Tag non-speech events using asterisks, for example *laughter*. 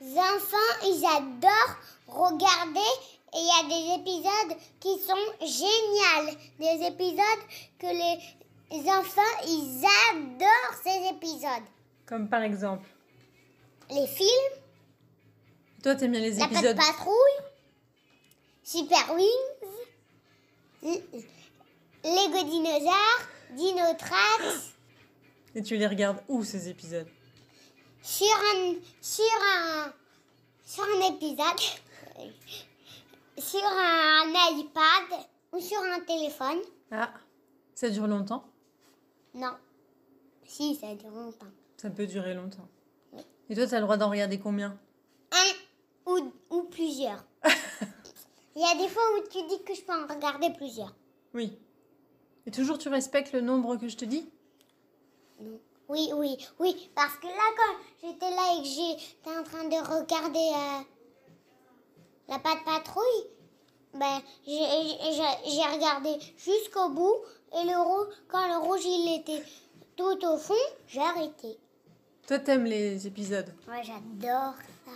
les enfants, ils adorent regarder et il y a des épisodes qui sont géniaux. Des épisodes que les enfants, ils adorent ces épisodes. Comme par exemple Les films. Toi, t'aimes bien les La épisodes. Patte Patrouille. Super Wings. Lego Dinosaures. Dinotrax. Et tu les regardes où ces épisodes? Sur un, sur un, sur un épisode, *laughs* sur un iPad ou sur un téléphone. Ah, ça dure longtemps? Non. Si, ça dure longtemps. Ça peut durer longtemps. Oui. Et toi, t'as le droit d'en regarder combien? Un ou, ou plusieurs. *laughs* Il y a des fois où tu dis que je peux en regarder plusieurs. Oui. Et toujours, tu respectes le nombre que je te dis? Non. Oui, oui, oui. Parce que là, quand j'étais là et que j'étais en train de regarder euh, la patte patrouille, ben, j'ai regardé jusqu'au bout. Et le rouge, quand le rouge il était tout au fond, j'ai arrêté. Toi, t'aimes les épisodes Ouais, j'adore ça.